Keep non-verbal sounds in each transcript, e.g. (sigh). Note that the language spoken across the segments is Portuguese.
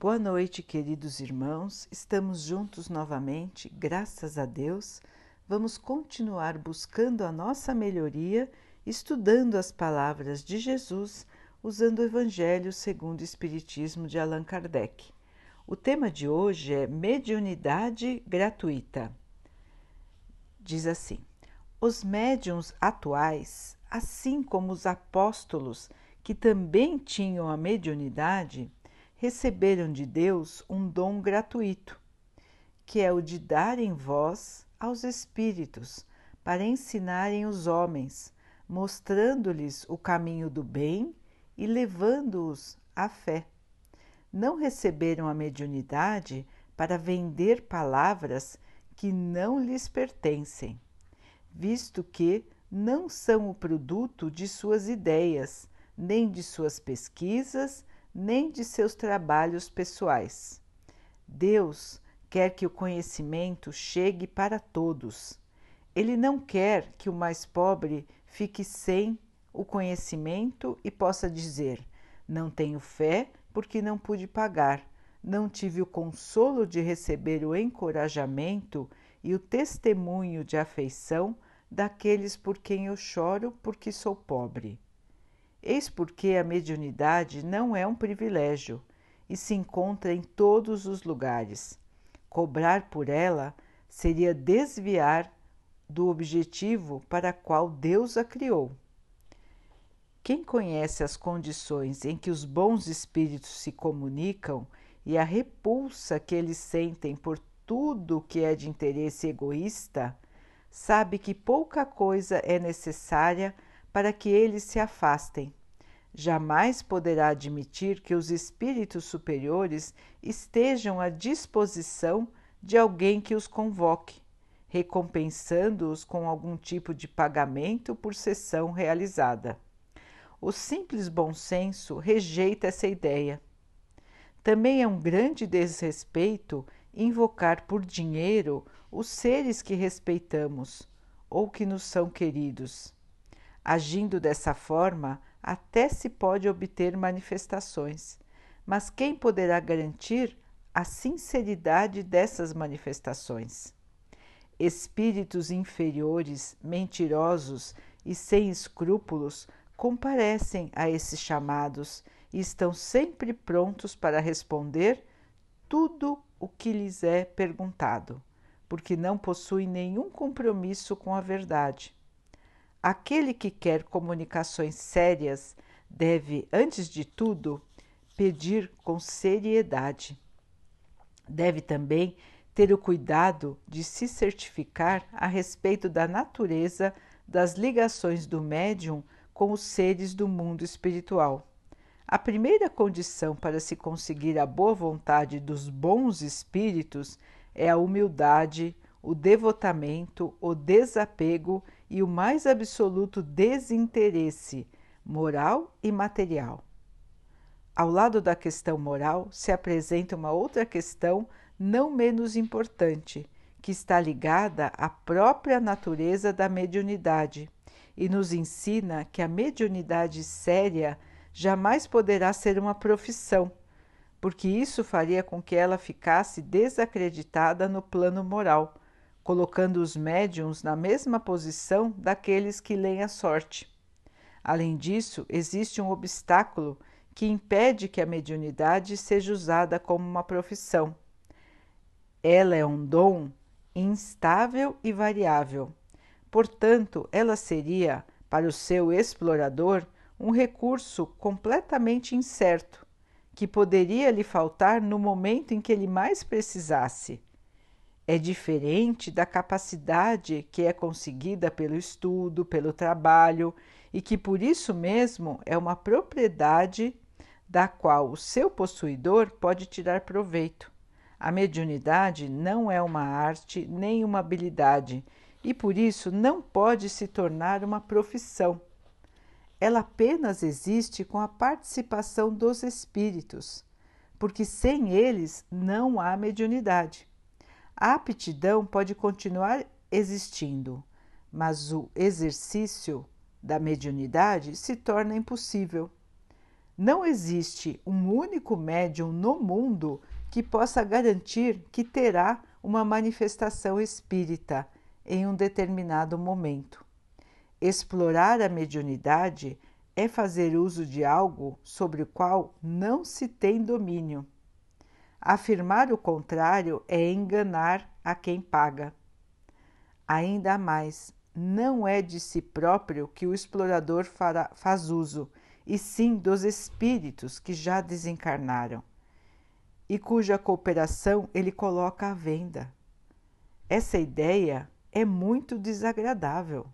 Boa noite, queridos irmãos. Estamos juntos novamente, graças a Deus. Vamos continuar buscando a nossa melhoria, estudando as palavras de Jesus, usando o Evangelho segundo o Espiritismo de Allan Kardec. O tema de hoje é mediunidade gratuita. Diz assim: Os médiums atuais, assim como os apóstolos que também tinham a mediunidade, receberam de Deus um dom gratuito, que é o de darem voz aos espíritos para ensinarem os homens, mostrando-lhes o caminho do bem e levando-os à fé. Não receberam a mediunidade para vender palavras que não lhes pertencem, visto que não são o produto de suas ideias, nem de suas pesquisas, nem de seus trabalhos pessoais. Deus quer que o conhecimento chegue para todos. Ele não quer que o mais pobre fique sem o conhecimento e possa dizer: Não tenho fé porque não pude pagar, não tive o consolo de receber o encorajamento e o testemunho de afeição daqueles por quem eu choro porque sou pobre. Eis porque a mediunidade não é um privilégio e se encontra em todos os lugares. Cobrar por ela seria desviar do objetivo para qual Deus a criou. Quem conhece as condições em que os bons espíritos se comunicam e a repulsa que eles sentem por tudo que é de interesse egoísta, sabe que pouca coisa é necessária para que eles se afastem. Jamais poderá admitir que os espíritos superiores estejam à disposição de alguém que os convoque, recompensando-os com algum tipo de pagamento por sessão realizada. O simples bom senso rejeita essa ideia. Também é um grande desrespeito invocar por dinheiro os seres que respeitamos ou que nos são queridos. Agindo dessa forma, até se pode obter manifestações, mas quem poderá garantir a sinceridade dessas manifestações? Espíritos inferiores, mentirosos e sem escrúpulos comparecem a esses chamados e estão sempre prontos para responder tudo o que lhes é perguntado, porque não possuem nenhum compromisso com a verdade Aquele que quer comunicações sérias deve, antes de tudo, pedir com seriedade. Deve também ter o cuidado de se certificar a respeito da natureza das ligações do médium com os seres do mundo espiritual. A primeira condição para se conseguir a boa vontade dos bons espíritos é a humildade, o devotamento, o desapego e o mais absoluto desinteresse moral e material. Ao lado da questão moral se apresenta uma outra questão não menos importante, que está ligada à própria natureza da mediunidade e nos ensina que a mediunidade séria jamais poderá ser uma profissão, porque isso faria com que ela ficasse desacreditada no plano moral colocando os médiums na mesma posição daqueles que leem a sorte. Além disso, existe um obstáculo que impede que a mediunidade seja usada como uma profissão. Ela é um dom instável e variável. Portanto, ela seria, para o seu explorador, um recurso completamente incerto, que poderia lhe faltar no momento em que ele mais precisasse é diferente da capacidade que é conseguida pelo estudo, pelo trabalho e que por isso mesmo é uma propriedade da qual o seu possuidor pode tirar proveito. A mediunidade não é uma arte nem uma habilidade e por isso não pode se tornar uma profissão. Ela apenas existe com a participação dos espíritos, porque sem eles não há mediunidade. A aptidão pode continuar existindo, mas o exercício da mediunidade se torna impossível. Não existe um único médium no mundo que possa garantir que terá uma manifestação espírita em um determinado momento. Explorar a mediunidade é fazer uso de algo sobre o qual não se tem domínio. Afirmar o contrário é enganar a quem paga. Ainda mais, não é de si próprio que o explorador fará, faz uso, e sim dos espíritos que já desencarnaram e cuja cooperação ele coloca à venda. Essa ideia é muito desagradável.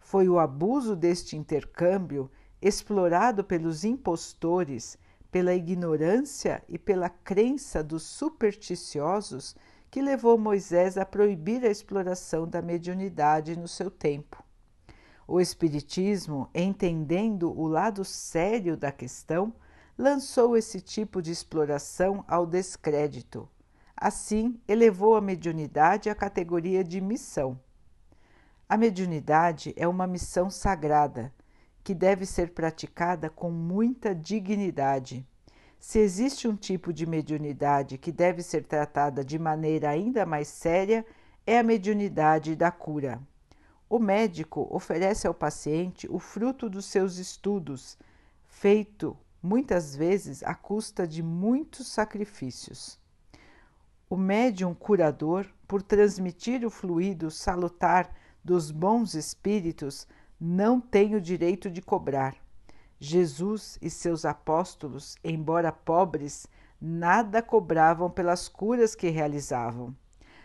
Foi o abuso deste intercâmbio explorado pelos impostores, pela ignorância e pela crença dos supersticiosos que levou Moisés a proibir a exploração da mediunidade no seu tempo. O Espiritismo, entendendo o lado sério da questão, lançou esse tipo de exploração ao descrédito. Assim, elevou a mediunidade à categoria de missão. A mediunidade é uma missão sagrada que deve ser praticada com muita dignidade. Se existe um tipo de mediunidade que deve ser tratada de maneira ainda mais séria, é a mediunidade da cura. O médico oferece ao paciente o fruto dos seus estudos, feito muitas vezes à custa de muitos sacrifícios. O médium curador, por transmitir o fluido salutar dos bons espíritos, não tem o direito de cobrar. Jesus e seus apóstolos, embora pobres, nada cobravam pelas curas que realizavam.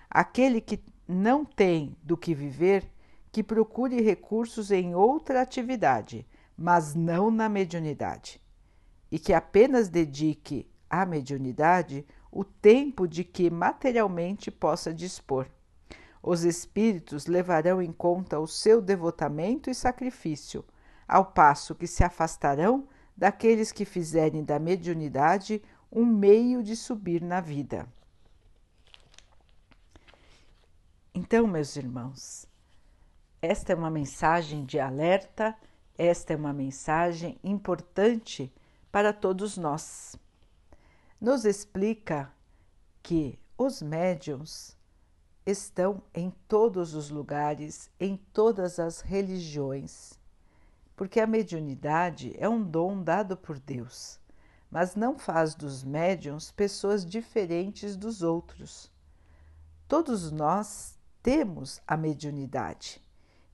Aquele que não tem do que viver, que procure recursos em outra atividade, mas não na mediunidade, e que apenas dedique à mediunidade o tempo de que materialmente possa dispor. Os espíritos levarão em conta o seu devotamento e sacrifício ao passo que se afastarão daqueles que fizerem da mediunidade um meio de subir na vida. Então, meus irmãos, esta é uma mensagem de alerta, esta é uma mensagem importante para todos nós. Nos explica que os médiums estão em todos os lugares, em todas as religiões porque a mediunidade é um dom dado por Deus, mas não faz dos médiums pessoas diferentes dos outros. Todos nós temos a mediunidade.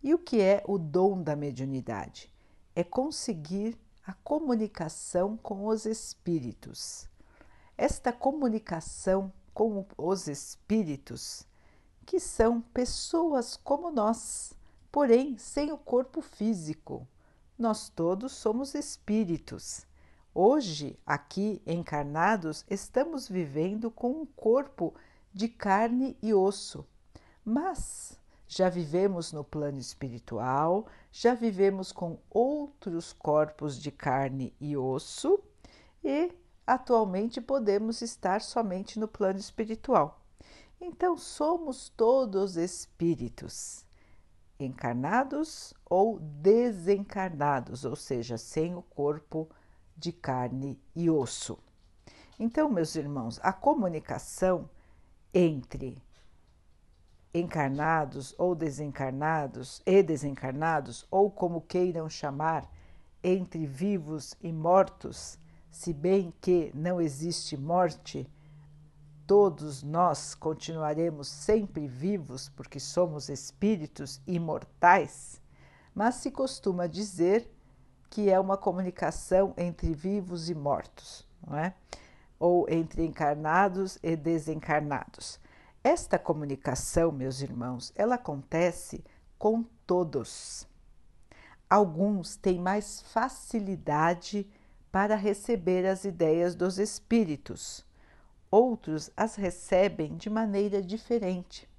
E o que é o dom da mediunidade? É conseguir a comunicação com os espíritos. Esta comunicação com os espíritos, que são pessoas como nós, porém sem o corpo físico, nós todos somos espíritos. Hoje, aqui encarnados, estamos vivendo com um corpo de carne e osso, mas já vivemos no plano espiritual, já vivemos com outros corpos de carne e osso e atualmente podemos estar somente no plano espiritual. Então, somos todos espíritos encarnados ou desencarnados, ou seja, sem o corpo de carne e osso. Então, meus irmãos, a comunicação entre encarnados ou desencarnados e desencarnados, ou como queiram chamar, entre vivos e mortos, se bem que não existe morte, todos nós continuaremos sempre vivos porque somos espíritos imortais, mas se costuma dizer que é uma comunicação entre vivos e mortos, não é? Ou entre encarnados e desencarnados. Esta comunicação, meus irmãos, ela acontece com todos. Alguns têm mais facilidade para receber as ideias dos espíritos outros as recebem de maneira diferente.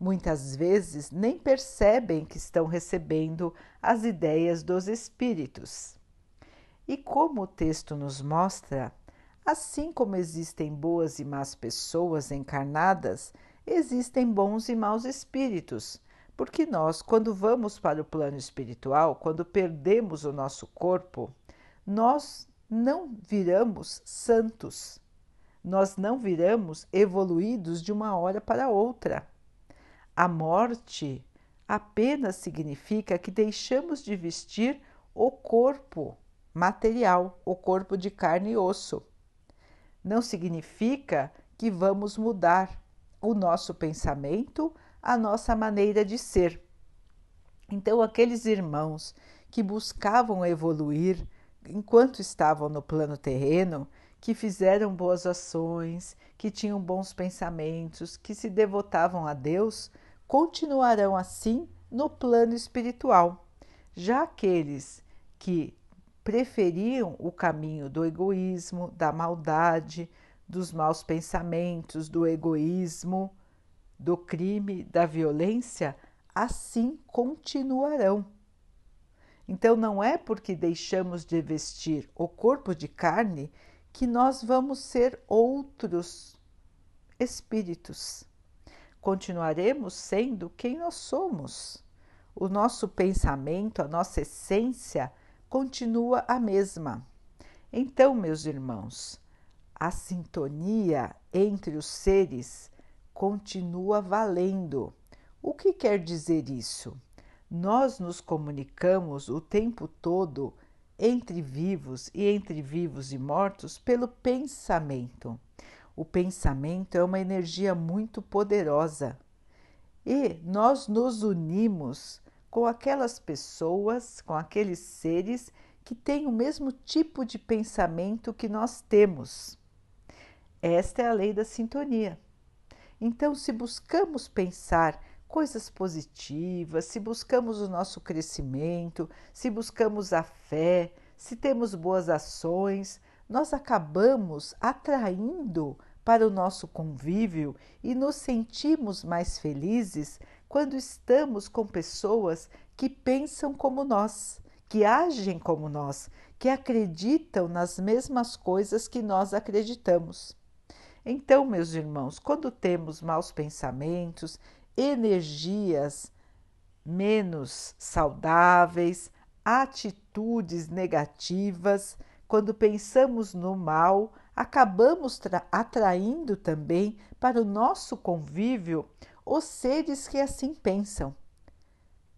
Muitas vezes nem percebem que estão recebendo as ideias dos espíritos. E como o texto nos mostra, assim como existem boas e más pessoas encarnadas, existem bons e maus espíritos. Porque nós, quando vamos para o plano espiritual, quando perdemos o nosso corpo, nós não viramos santos. Nós não viramos evoluídos de uma hora para outra. A morte apenas significa que deixamos de vestir o corpo material, o corpo de carne e osso. Não significa que vamos mudar o nosso pensamento, a nossa maneira de ser. Então, aqueles irmãos que buscavam evoluir enquanto estavam no plano terreno, que fizeram boas ações, que tinham bons pensamentos, que se devotavam a Deus, continuarão assim no plano espiritual. Já aqueles que preferiam o caminho do egoísmo, da maldade, dos maus pensamentos, do egoísmo, do crime, da violência, assim continuarão. Então, não é porque deixamos de vestir o corpo de carne que nós vamos ser outros espíritos. Continuaremos sendo quem nós somos. O nosso pensamento, a nossa essência continua a mesma. Então, meus irmãos, a sintonia entre os seres continua valendo. O que quer dizer isso? Nós nos comunicamos o tempo todo entre vivos e entre vivos e mortos pelo pensamento. O pensamento é uma energia muito poderosa e nós nos unimos com aquelas pessoas, com aqueles seres que têm o mesmo tipo de pensamento que nós temos. Esta é a lei da sintonia. Então, se buscamos pensar coisas positivas, se buscamos o nosso crescimento, se buscamos a fé, se temos boas ações, nós acabamos atraindo para o nosso convívio e nos sentimos mais felizes quando estamos com pessoas que pensam como nós, que agem como nós, que acreditam nas mesmas coisas que nós acreditamos. Então, meus irmãos, quando temos maus pensamentos, energias menos saudáveis, atitudes negativas. Quando pensamos no mal, acabamos atraindo também para o nosso convívio os seres que assim pensam,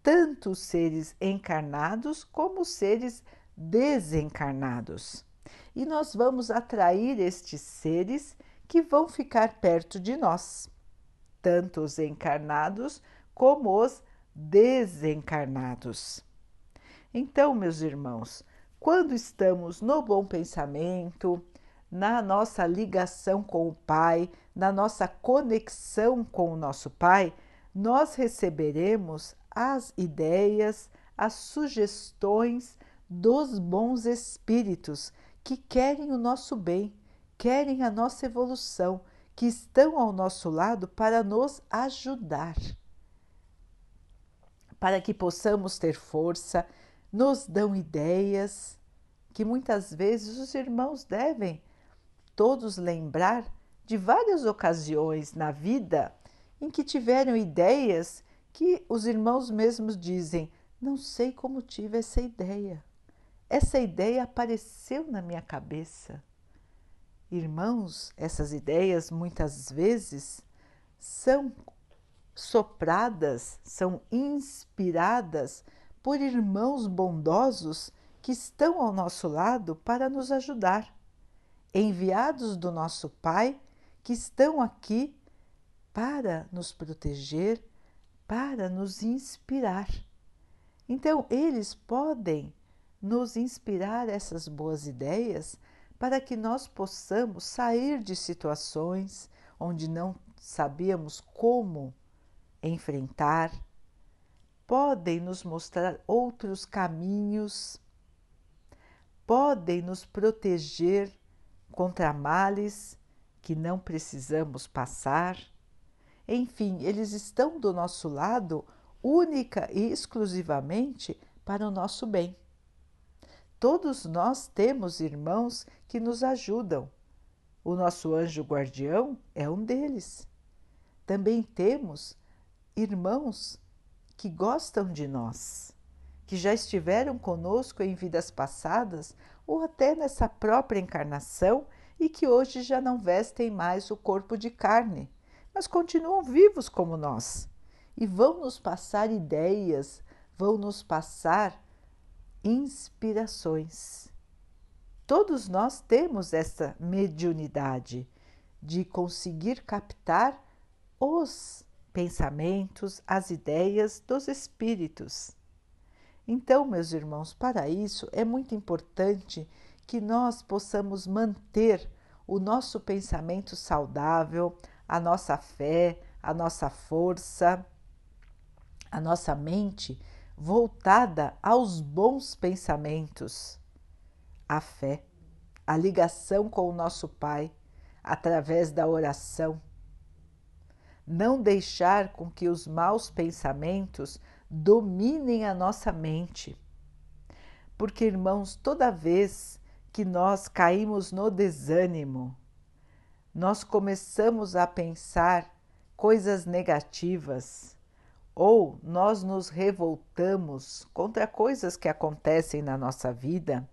tanto os seres encarnados como os seres desencarnados. E nós vamos atrair estes seres que vão ficar perto de nós tanto os encarnados como os desencarnados. Então, meus irmãos, quando estamos no bom pensamento, na nossa ligação com o Pai, na nossa conexão com o nosso Pai, nós receberemos as ideias, as sugestões dos bons espíritos que querem o nosso bem, querem a nossa evolução, que estão ao nosso lado para nos ajudar, para que possamos ter força, nos dão ideias que muitas vezes os irmãos devem todos lembrar de várias ocasiões na vida em que tiveram ideias que os irmãos mesmos dizem: Não sei como tive essa ideia. Essa ideia apareceu na minha cabeça. Irmãos, essas ideias muitas vezes são sopradas, são inspiradas por irmãos bondosos que estão ao nosso lado para nos ajudar, enviados do nosso Pai que estão aqui para nos proteger, para nos inspirar. Então, eles podem nos inspirar essas boas ideias para que nós possamos sair de situações onde não sabíamos como enfrentar, podem nos mostrar outros caminhos, podem nos proteger contra males que não precisamos passar. Enfim, eles estão do nosso lado única e exclusivamente para o nosso bem. Todos nós temos irmãos que nos ajudam. O nosso anjo guardião é um deles. Também temos irmãos que gostam de nós, que já estiveram conosco em vidas passadas ou até nessa própria encarnação e que hoje já não vestem mais o corpo de carne, mas continuam vivos como nós e vão nos passar ideias, vão nos passar inspirações. Todos nós temos essa mediunidade de conseguir captar os pensamentos, as ideias dos espíritos. Então, meus irmãos, para isso é muito importante que nós possamos manter o nosso pensamento saudável, a nossa fé, a nossa força, a nossa mente voltada aos bons pensamentos, a fé, a ligação com o nosso Pai através da oração. Não deixar com que os maus pensamentos dominem a nossa mente. Porque, irmãos, toda vez que nós caímos no desânimo, nós começamos a pensar coisas negativas ou nós nos revoltamos contra coisas que acontecem na nossa vida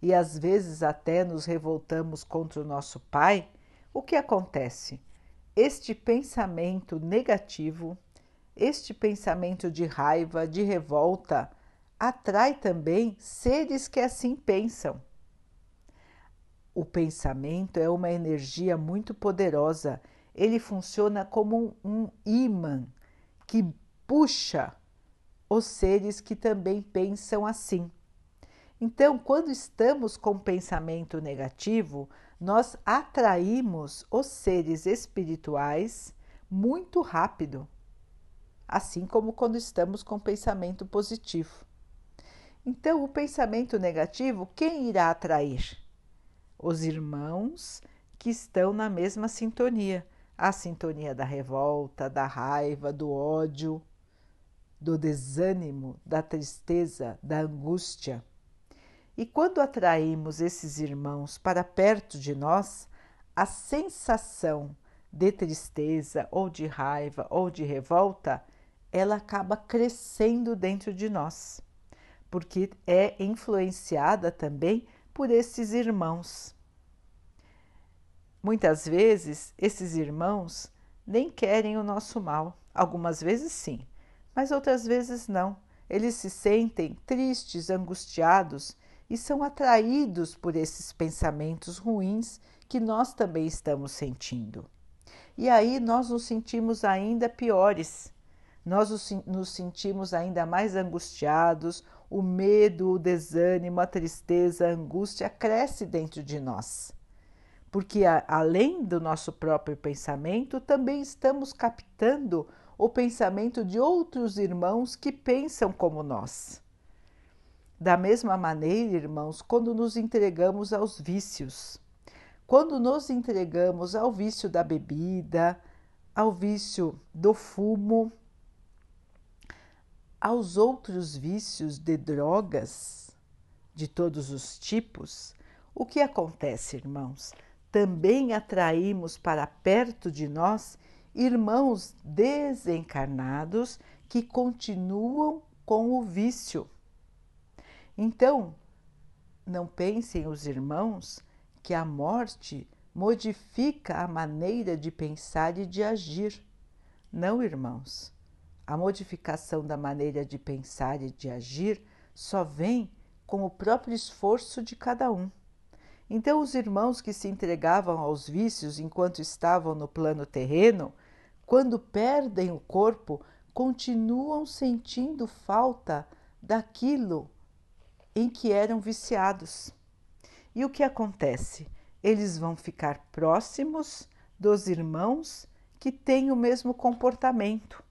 e às vezes até nos revoltamos contra o nosso pai, o que acontece? Este pensamento negativo este pensamento de raiva, de revolta, atrai também seres que assim pensam. O pensamento é uma energia muito poderosa, ele funciona como um imã que puxa os seres que também pensam assim. Então, quando estamos com pensamento negativo, nós atraímos os seres espirituais muito rápido assim como quando estamos com pensamento positivo. Então, o pensamento negativo, quem irá atrair? Os irmãos que estão na mesma sintonia a sintonia da revolta, da raiva, do ódio, do desânimo, da tristeza, da angústia. E quando atraímos esses irmãos para perto de nós, a sensação de tristeza ou de raiva ou de revolta ela acaba crescendo dentro de nós, porque é influenciada também por esses irmãos. Muitas vezes, esses irmãos nem querem o nosso mal, algumas vezes sim, mas outras vezes não. Eles se sentem tristes, angustiados e são atraídos por esses pensamentos ruins que nós também estamos sentindo. E aí nós nos sentimos ainda piores, nós nos sentimos ainda mais angustiados, o medo, o desânimo, a tristeza, a angústia cresce dentro de nós. Porque a, além do nosso próprio pensamento, também estamos captando o pensamento de outros irmãos que pensam como nós. Da mesma maneira, irmãos, quando nos entregamos aos vícios, quando nos entregamos ao vício da bebida, ao vício do fumo, aos outros vícios de drogas de todos os tipos, o que acontece, irmãos? Também atraímos para perto de nós irmãos desencarnados que continuam com o vício. Então, não pensem os irmãos que a morte modifica a maneira de pensar e de agir. Não, irmãos. A modificação da maneira de pensar e de agir só vem com o próprio esforço de cada um. Então, os irmãos que se entregavam aos vícios enquanto estavam no plano terreno, quando perdem o corpo, continuam sentindo falta daquilo em que eram viciados. E o que acontece? Eles vão ficar próximos dos irmãos que têm o mesmo comportamento.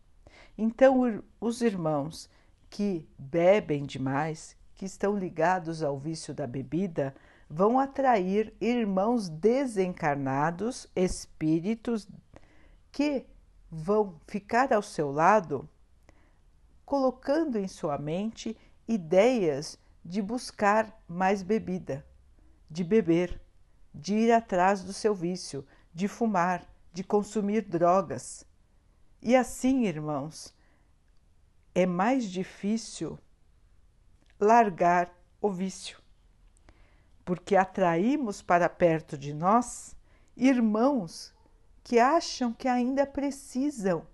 Então, os irmãos que bebem demais, que estão ligados ao vício da bebida, vão atrair irmãos desencarnados, espíritos que vão ficar ao seu lado, colocando em sua mente ideias de buscar mais bebida, de beber, de ir atrás do seu vício, de fumar, de consumir drogas. E assim, irmãos, é mais difícil largar o vício. Porque atraímos para perto de nós irmãos que acham que ainda precisam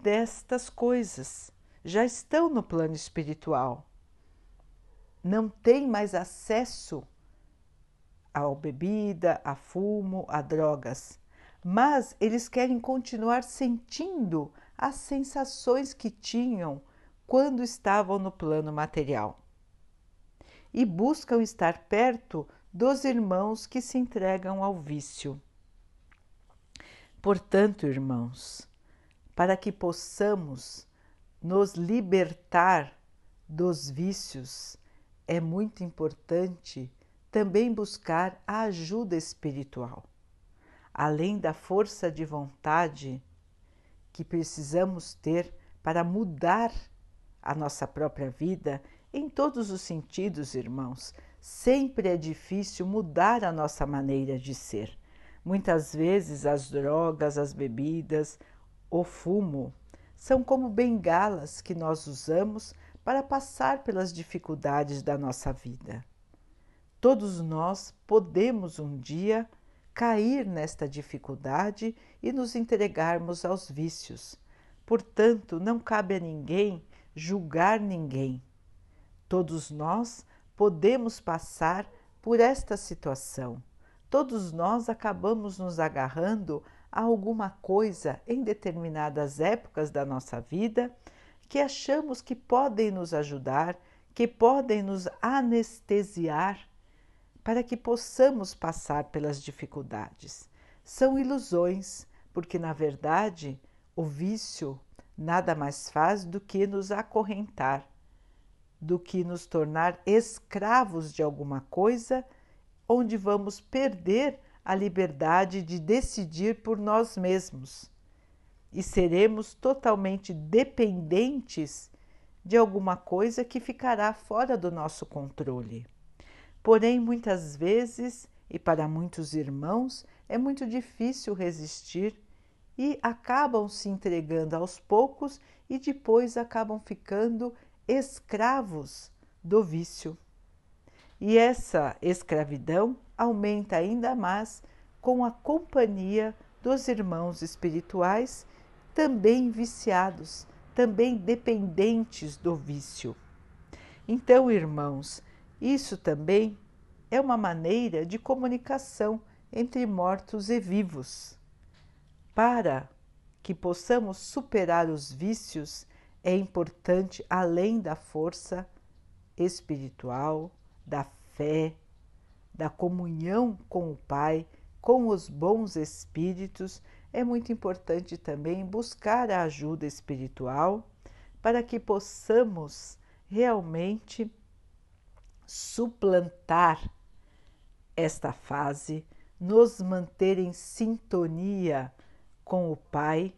destas coisas, já estão no plano espiritual, não têm mais acesso à bebida, a fumo, a drogas, mas eles querem continuar sentindo as sensações que tinham quando estavam no plano material. E buscam estar perto dos irmãos que se entregam ao vício. Portanto, irmãos, para que possamos nos libertar dos vícios, é muito importante também buscar a ajuda espiritual. Além da força de vontade que precisamos ter para mudar a nossa própria vida em todos os sentidos, irmãos. Sempre é difícil mudar a nossa maneira de ser. Muitas vezes as drogas, as bebidas, o fumo são como bengalas que nós usamos para passar pelas dificuldades da nossa vida. Todos nós podemos um dia cair nesta dificuldade e nos entregarmos aos vícios. Portanto, não cabe a ninguém julgar ninguém. Todos nós podemos passar por esta situação. Todos nós acabamos nos agarrando a alguma coisa em determinadas épocas da nossa vida que achamos que podem nos ajudar, que podem nos anestesiar para que possamos passar pelas dificuldades. São ilusões, porque na verdade o vício nada mais faz do que nos acorrentar, do que nos tornar escravos de alguma coisa, onde vamos perder a liberdade de decidir por nós mesmos e seremos totalmente dependentes de alguma coisa que ficará fora do nosso controle. Porém, muitas vezes, e para muitos irmãos, é muito difícil resistir e acabam se entregando aos poucos e depois acabam ficando escravos do vício. E essa escravidão aumenta ainda mais com a companhia dos irmãos espirituais, também viciados, também dependentes do vício. Então, irmãos, isso também é uma maneira de comunicação entre mortos e vivos. Para que possamos superar os vícios, é importante, além da força espiritual, da fé, da comunhão com o Pai, com os bons espíritos, é muito importante também buscar a ajuda espiritual para que possamos realmente suplantar esta fase, nos manter em sintonia com o Pai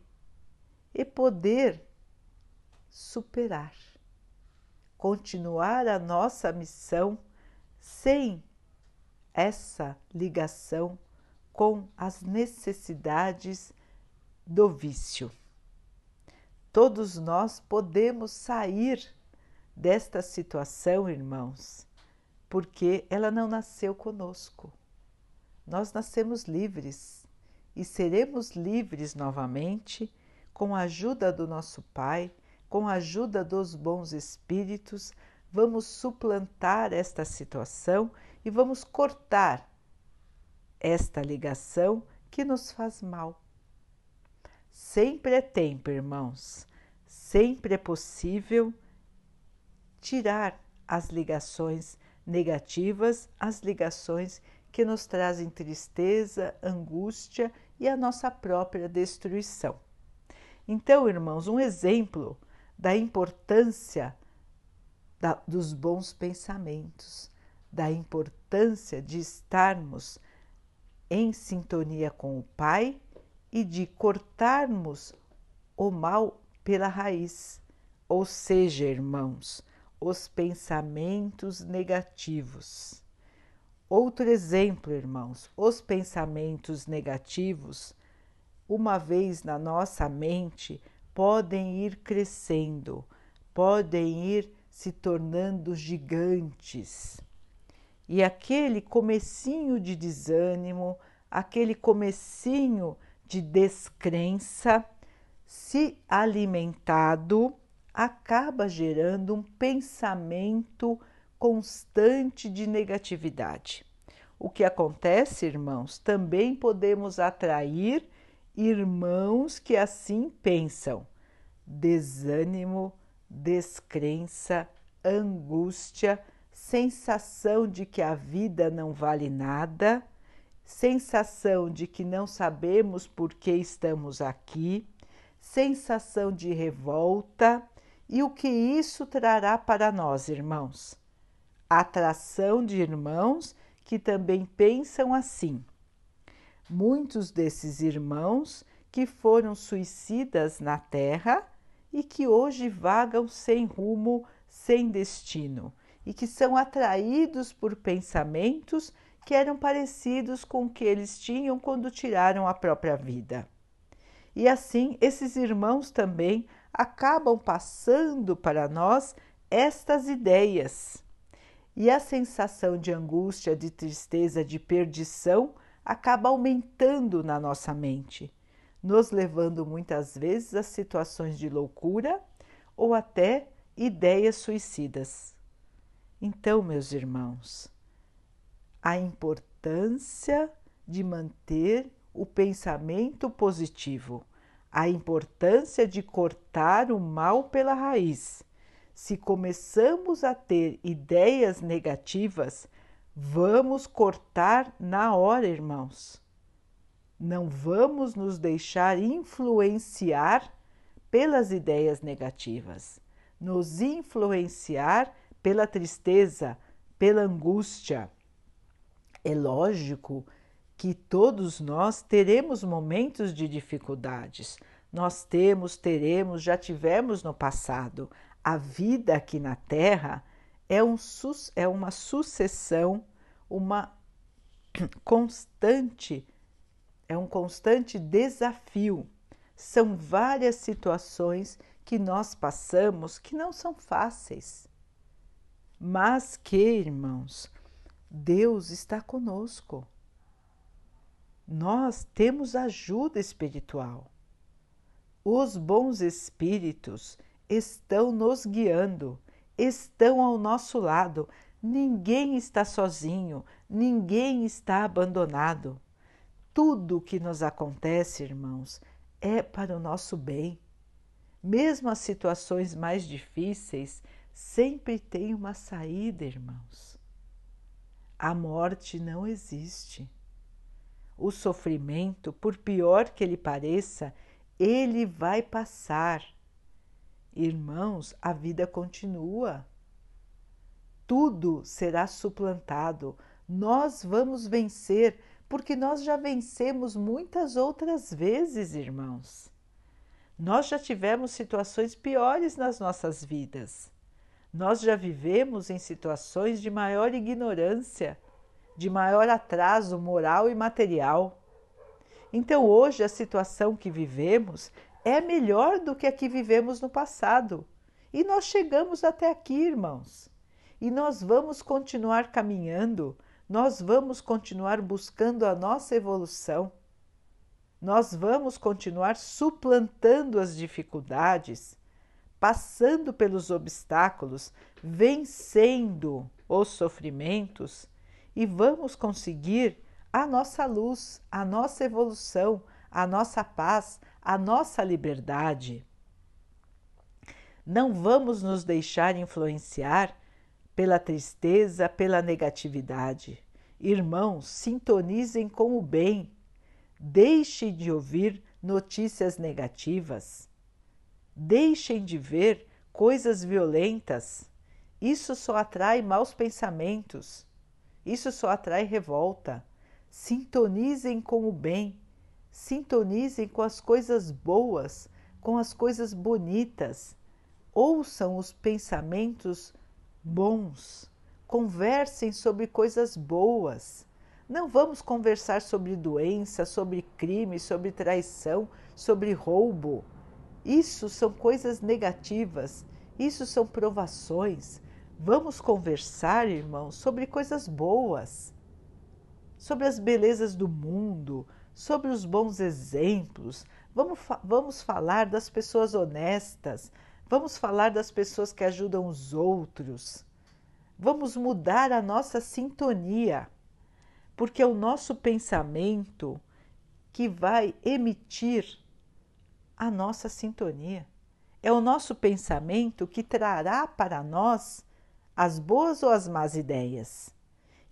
e poder superar, continuar a nossa missão sem essa ligação com as necessidades do vício. Todos nós podemos sair desta situação, irmãos, porque ela não nasceu conosco. Nós nascemos livres e seremos livres novamente com a ajuda do nosso Pai, com a ajuda dos bons espíritos. Vamos suplantar esta situação e vamos cortar esta ligação que nos faz mal. Sempre é tempo, irmãos, sempre é possível tirar as ligações negativas as ligações que nos trazem tristeza, angústia e a nossa própria destruição. Então, irmãos, um exemplo da importância da, dos bons pensamentos, da importância de estarmos em sintonia com o Pai e de cortarmos o mal pela raiz. Ou seja, irmãos, os pensamentos negativos. Outro exemplo, irmãos, os pensamentos negativos, uma vez na nossa mente, podem ir crescendo, podem ir se tornando gigantes. E aquele comecinho de desânimo, aquele comecinho de descrença, se alimentado, acaba gerando um pensamento constante de negatividade. O que acontece, irmãos? Também podemos atrair irmãos que assim pensam. Desânimo, descrença, angústia, sensação de que a vida não vale nada, sensação de que não sabemos por que estamos aqui, sensação de revolta. E o que isso trará para nós, irmãos? Atração de irmãos que também pensam assim. Muitos desses irmãos que foram suicidas na Terra e que hoje vagam sem rumo, sem destino, e que são atraídos por pensamentos que eram parecidos com o que eles tinham quando tiraram a própria vida. E assim, esses irmãos também acabam passando para nós estas ideias. E a sensação de angústia, de tristeza, de perdição acaba aumentando na nossa mente nos levando muitas vezes a situações de loucura ou até ideias suicidas. Então, meus irmãos, a importância de manter o pensamento positivo, a importância de cortar o mal pela raiz. Se começamos a ter ideias negativas, vamos cortar na hora, irmãos. Não vamos nos deixar influenciar pelas ideias negativas, nos influenciar pela tristeza, pela angústia. É lógico que todos nós teremos momentos de dificuldades. Nós temos, teremos, já tivemos no passado. A vida aqui na Terra é, um, é uma sucessão, uma (clears throat) constante é um constante desafio. São várias situações que nós passamos que não são fáceis, mas que, irmãos, Deus está conosco. Nós temos ajuda espiritual. Os bons espíritos estão nos guiando, estão ao nosso lado. Ninguém está sozinho, ninguém está abandonado. Tudo o que nos acontece, irmãos, é para o nosso bem. Mesmo as situações mais difíceis sempre tem uma saída, irmãos. A morte não existe. O sofrimento, por pior que ele pareça, ele vai passar. Irmãos, a vida continua. Tudo será suplantado. Nós vamos vencer porque nós já vencemos muitas outras vezes, irmãos. Nós já tivemos situações piores nas nossas vidas. Nós já vivemos em situações de maior ignorância, de maior atraso moral e material. Então, hoje, a situação que vivemos é melhor do que a que vivemos no passado. E nós chegamos até aqui, irmãos. E nós vamos continuar caminhando nós vamos continuar buscando a nossa evolução, nós vamos continuar suplantando as dificuldades, passando pelos obstáculos, vencendo os sofrimentos e vamos conseguir a nossa luz, a nossa evolução, a nossa paz, a nossa liberdade. Não vamos nos deixar influenciar pela tristeza, pela negatividade. Irmãos, sintonizem com o bem. Deixem de ouvir notícias negativas. Deixem de ver coisas violentas. Isso só atrai maus pensamentos. Isso só atrai revolta. Sintonizem com o bem. Sintonizem com as coisas boas, com as coisas bonitas. Ouçam os pensamentos bons. Conversem sobre coisas boas. Não vamos conversar sobre doença, sobre crime, sobre traição, sobre roubo. Isso são coisas negativas Isso são provações. Vamos conversar, irmãos, sobre coisas boas, sobre as belezas do mundo, sobre os bons exemplos. Vamos, vamos falar das pessoas honestas, vamos falar das pessoas que ajudam os outros. Vamos mudar a nossa sintonia, porque é o nosso pensamento que vai emitir a nossa sintonia. É o nosso pensamento que trará para nós as boas ou as más ideias.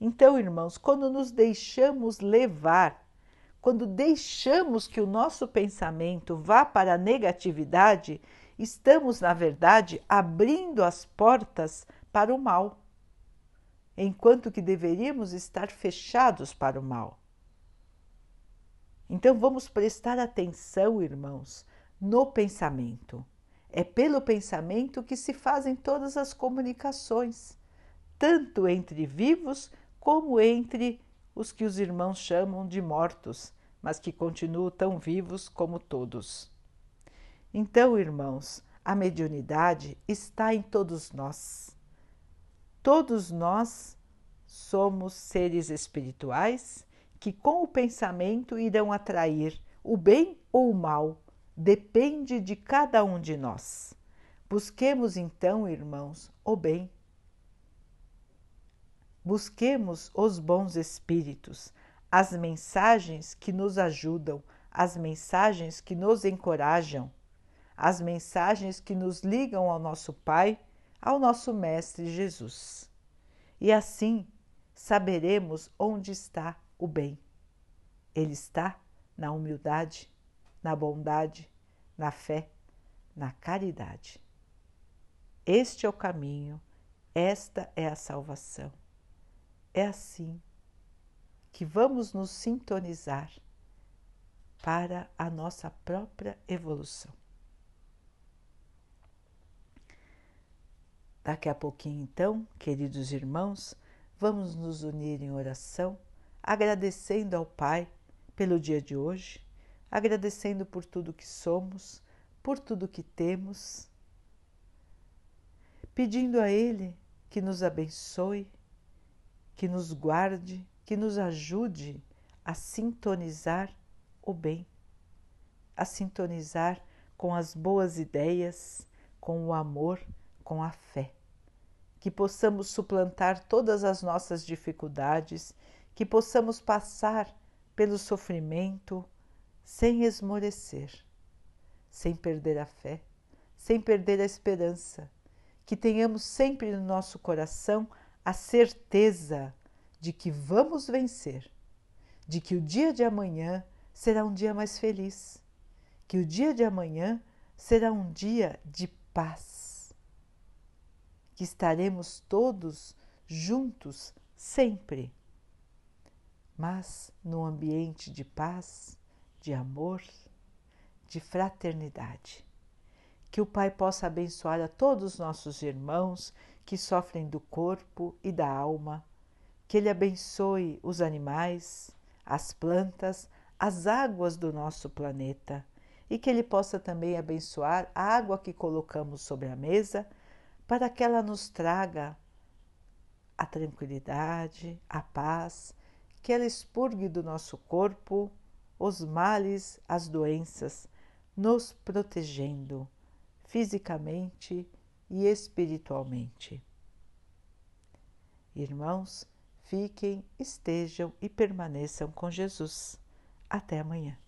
Então, irmãos, quando nos deixamos levar, quando deixamos que o nosso pensamento vá para a negatividade, estamos, na verdade, abrindo as portas para o mal, enquanto que deveríamos estar fechados para o mal. Então vamos prestar atenção, irmãos, no pensamento. É pelo pensamento que se fazem todas as comunicações, tanto entre vivos como entre os que os irmãos chamam de mortos, mas que continuam tão vivos como todos. Então, irmãos, a mediunidade está em todos nós. Todos nós somos seres espirituais que, com o pensamento, irão atrair o bem ou o mal depende de cada um de nós. Busquemos então, irmãos, o bem. Busquemos os bons espíritos, as mensagens que nos ajudam, as mensagens que nos encorajam, as mensagens que nos ligam ao nosso Pai, ao nosso Mestre Jesus. E assim saberemos onde está o bem. Ele está na humildade, na bondade, na fé, na caridade. Este é o caminho, esta é a salvação. É assim que vamos nos sintonizar para a nossa própria evolução. Daqui a pouquinho, então, queridos irmãos, vamos nos unir em oração, agradecendo ao Pai pelo dia de hoje, agradecendo por tudo que somos, por tudo que temos, pedindo a Ele que nos abençoe, que nos guarde, que nos ajude a sintonizar o bem, a sintonizar com as boas ideias, com o amor, com a fé. Que possamos suplantar todas as nossas dificuldades, que possamos passar pelo sofrimento, sem esmorecer, sem perder a fé, sem perder a esperança, que tenhamos sempre no nosso coração a certeza de que vamos vencer, de que o dia de amanhã será um dia mais feliz, que o dia de amanhã será um dia de paz, que estaremos todos juntos sempre, mas no ambiente de paz de amor, de fraternidade. Que o Pai possa abençoar a todos os nossos irmãos que sofrem do corpo e da alma, que Ele abençoe os animais, as plantas, as águas do nosso planeta. E que Ele possa também abençoar a água que colocamos sobre a mesa para que ela nos traga a tranquilidade, a paz, que ela expurgue do nosso corpo os males, as doenças, nos protegendo fisicamente e espiritualmente. Irmãos, fiquem, estejam e permaneçam com Jesus. Até amanhã.